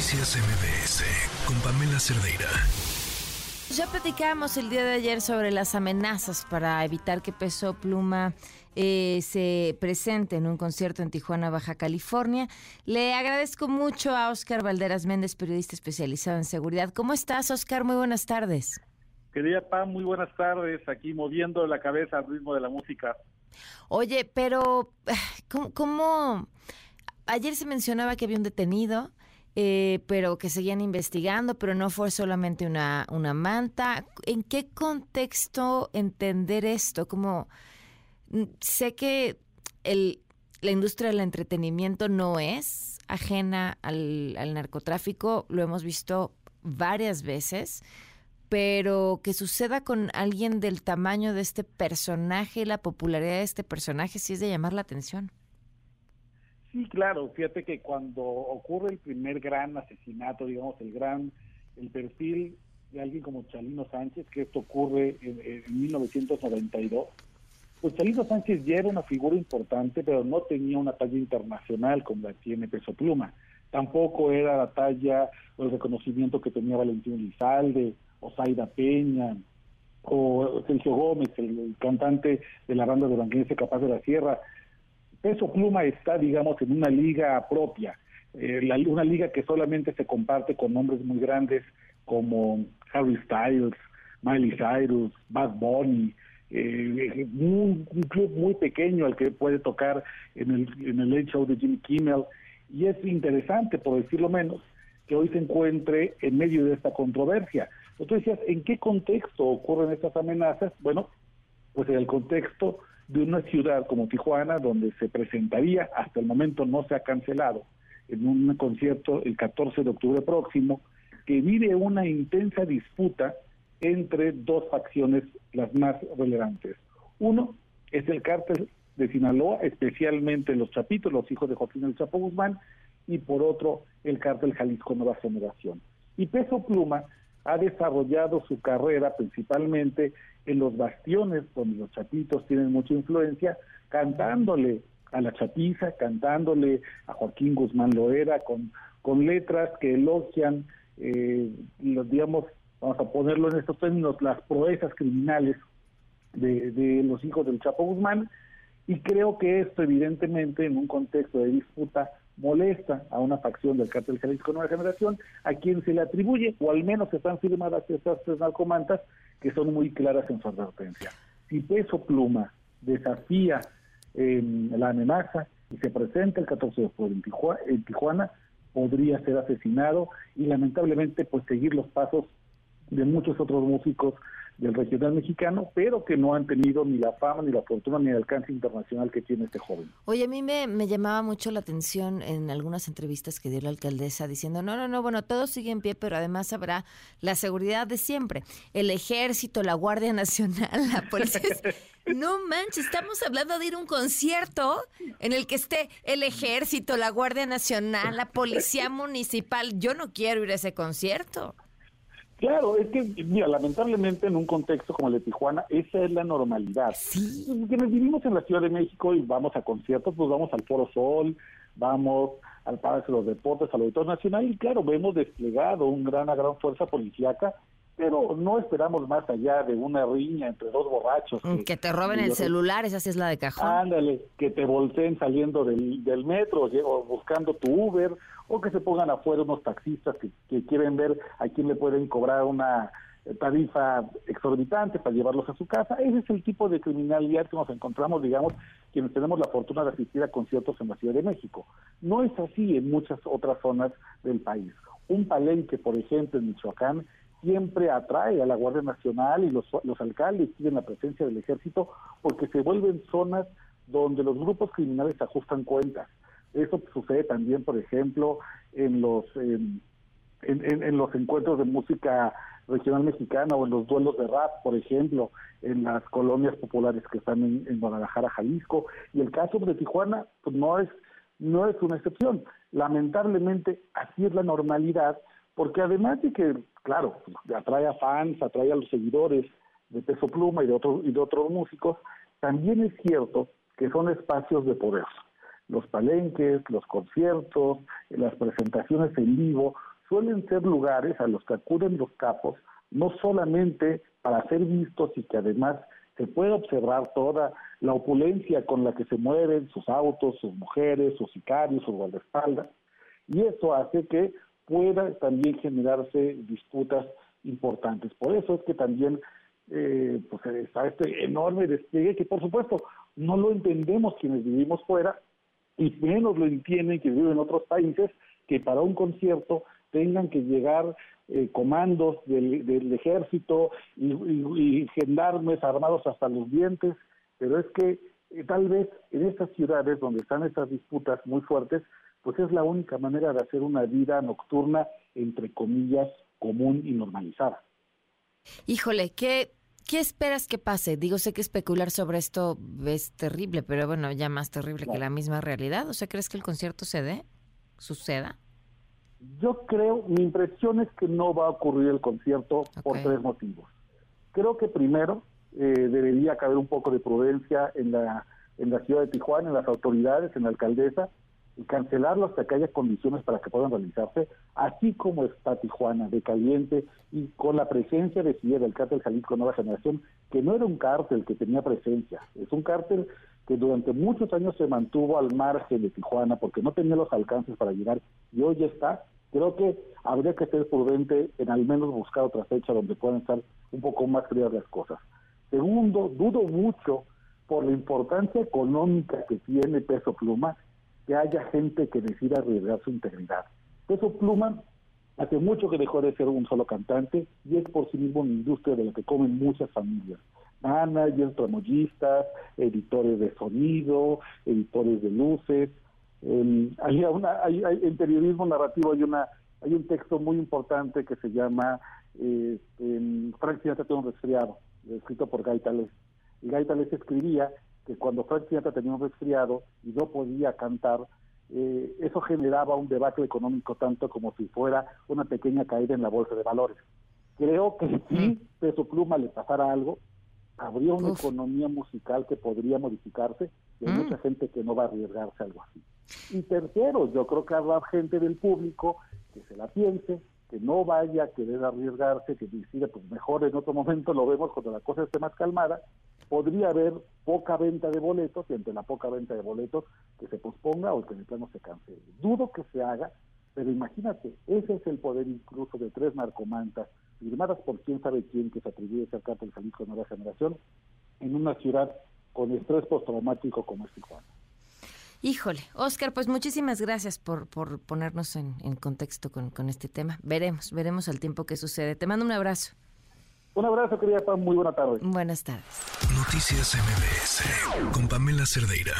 Noticias MBS con Pamela Cerdeira. Ya platicábamos el día de ayer sobre las amenazas para evitar que Peso Pluma eh, se presente en un concierto en Tijuana, Baja California. Le agradezco mucho a Oscar Valderas Méndez, periodista especializado en seguridad. ¿Cómo estás, Oscar? Muy buenas tardes. Querida Pam, muy buenas tardes. Aquí moviendo la cabeza al ritmo de la música. Oye, pero ¿cómo, cómo ayer se mencionaba que había un detenido, eh, pero que seguían investigando, pero no fue solamente una, una manta. ¿En qué contexto entender esto? Como mm, sé que el, la industria del entretenimiento no es ajena al, al narcotráfico, lo hemos visto varias veces, pero que suceda con alguien del tamaño de este personaje, la popularidad de este personaje, sí es de llamar la atención. Sí, claro, fíjate que cuando ocurre el primer gran asesinato, digamos, el gran, el perfil de alguien como Chalino Sánchez, que esto ocurre en, 1992, pues Chalino Sánchez ya era una figura importante, pero no tenía una talla internacional como la tiene Peso Pluma. Tampoco era la talla o el reconocimiento que tenía Valentín Lizalde, o Zaida Peña, o Sergio Gómez, el, cantante de la banda de Banquense Capaz de la Sierra. Peso Pluma está, digamos, en una liga propia, eh, una liga que solamente se comparte con nombres muy grandes como Harry Styles, Miley Cyrus, Bad Bunny, eh, un, club muy pequeño al que puede tocar en el, en el Late Show de Jimmy Kimmel. Y es interesante, por decirlo menos, que hoy se encuentre en medio de esta controversia. Entonces ¿en qué contexto ocurren estas amenazas? Bueno, pues en el contexto de una ciudad como Tijuana, donde se presentaría, hasta el momento no se ha cancelado, en un concierto el 14 de octubre próximo, que vive una intensa disputa entre dos facciones las más relevantes. Uno es el cártel de Sinaloa, especialmente los Chapitos, los hijos de Joaquín El Chapo Guzmán, y por otro el cártel Jalisco Nueva Generación. Y Peso Pluma ha desarrollado su carrera principalmente en los bastiones donde los chapitos tienen mucha influencia, cantándole a la chapiza, cantándole a Joaquín Guzmán Loera, con, con letras que elogian, eh, los, digamos, vamos a ponerlo en estos términos, las proezas criminales de, de los hijos del Chapo Guzmán, y creo que esto evidentemente en un contexto de disputa molesta a una facción del cártel Jalisco Nueva Generación, a quien se le atribuye, o al menos están firmadas estas tres narcomantas, que son muy claras en su advertencia. Si Peso Pluma desafía em, la amenaza y se presenta el 14 de octubre en Tijuana, en Tijuana, podría ser asesinado y lamentablemente pues seguir los pasos de muchos otros músicos del regional mexicano, pero que no han tenido ni la fama, ni la fortuna, ni el alcance internacional que tiene este joven. Oye, a mí me, me llamaba mucho la atención en algunas entrevistas que dio la alcaldesa diciendo, no, no, no, bueno, todo sigue en pie, pero además habrá la seguridad de siempre, el ejército, la Guardia Nacional, la policía. no manches, estamos hablando de ir a un concierto en el que esté el ejército, la Guardia Nacional, la policía municipal. Yo no quiero ir a ese concierto. Claro, es que, mira, lamentablemente en un contexto como el de Tijuana, esa es la normalidad. Sí. Quienes vivimos en la Ciudad de México y vamos a conciertos, pues vamos al Foro Sol, vamos al Palacio de los Deportes, al Auditorio Nacional, y claro, vemos desplegado un gran, una gran fuerza policíaca pero no esperamos más allá de una riña entre dos borrachos. Que, te roben el celular, esa sí es la de cajón. Ándale, que te volteen saliendo del, del metro o buscando tu Uber, o que se pongan afuera unos taxistas que, quieren ver a quién le pueden cobrar una tarifa exorbitante para llevarlos a su casa. Ese es el tipo de criminalidad que nos encontramos, digamos, quienes tenemos la fortuna de asistir a conciertos en la Ciudad de México. No es así en muchas otras zonas del país. Un palenque, por ejemplo, en Michoacán, siempre atrae a la Guardia Nacional y los, los alcaldes piden la presencia del ejército porque se vuelven zonas donde los grupos criminales ajustan cuentas. Eso sucede también, por ejemplo, en los en, los encuentros de música regional mexicana o en los duelos de rap, por ejemplo, en las colonias populares que están en, Guadalajara, Jalisco. Y el caso de Tijuana pues no es no es una excepción. Lamentablemente así es la normalidad porque además de que, claro, atrae a fans, atrae a los seguidores de Peso Pluma y de otros y de otros músicos, también es cierto que son espacios de poder. Los palenques, los conciertos, las presentaciones en vivo suelen ser lugares a los que acuden los capos, no solamente para ser vistos y que además se puede observar toda la opulencia con la que se mueven sus autos, sus mujeres, sus sicarios, sus guardaespaldas, y eso hace que pueda también generarse disputas importantes. Por eso es que también eh, pues está este enorme despliegue que por supuesto no lo entendemos quienes vivimos fuera y menos lo entienden quienes viven en otros países que para un concierto tengan que llegar eh, comandos del, ejército y, gendarmes armados hasta los dientes, pero es que eh, tal vez en estas ciudades donde están estas disputas muy fuertes, pues es la única manera de hacer una vida nocturna, entre comillas, común y normalizada. Híjole, ¿qué, ¿qué esperas que pase? Digo, sé que especular sobre esto es terrible, pero bueno, ya más terrible que la misma realidad. O sea, ¿crees que el concierto se dé? ¿Suceda? Yo creo, mi impresión es que no va a ocurrir el concierto por tres motivos. Creo que primero eh, debería caber un poco de prudencia en la, en la ciudad de Tijuana, en las autoridades, en la alcaldesa, y cancelarlo hasta que haya condiciones para que puedan realizarse, así como está Tijuana, de caliente, y con la presencia de CIE del cártel Jalisco Nueva Generación, que no era un cártel que tenía presencia, es un cártel que durante muchos años se mantuvo al margen de Tijuana porque no tenía los alcances para llegar y hoy está. Creo que habría que ser prudente en al menos buscar otra fecha donde puedan estar un poco más frías las cosas. Segundo, dudo mucho por la importancia económica que tiene Peso Pluma que haya gente que decida arriesgar su integridad. Peso Pluma hace mucho que dejó de ser un solo cantante y es por sí mismo una industria de la que comen muchas familias. Managers, tramoyistas, editores de sonido, editores de luces. hay una, en periodismo narrativo hay una hay un texto muy importante que se llama eh, Frank Sinatra tiene un resfriado, escrito por Gaitales. Y Gaitales escribía que cuando Frank Sinatra tenía un resfriado y no podía cantar, eh, eso generaba un debate económico tanto como si fuera una pequeña caída en la bolsa de valores. Creo que si Peso Pluma le pasara algo, habría una economía musical que podría modificarse y hay mm. mucha gente que no va a arriesgarse a algo así. Y tercero, yo creo que habrá gente del público que se la piense, que no vaya a querer arriesgarse, que decida, pues mejor en otro momento lo vemos cuando la cosa esté más calmada, podría haber poca venta de boletos y entre la poca venta de boletos que se posponga o que el plano se cancele. Dudo que se haga, pero imagínate, ese es el poder incluso de tres narcomantas firmadas por quién sabe quién que se atribuye a ser cártel Jalisco Nueva Generación en una ciudad con estrés postraumático como es Tijuana. Híjole, Oscar, pues muchísimas gracias por, por ponernos en, contexto con, con, este tema. Veremos, veremos al tiempo que sucede. Te mando un abrazo. Un abrazo, querida Pam. Muy buena tarde. Buenas tardes. Noticias MBS con Pamela Cerdeira.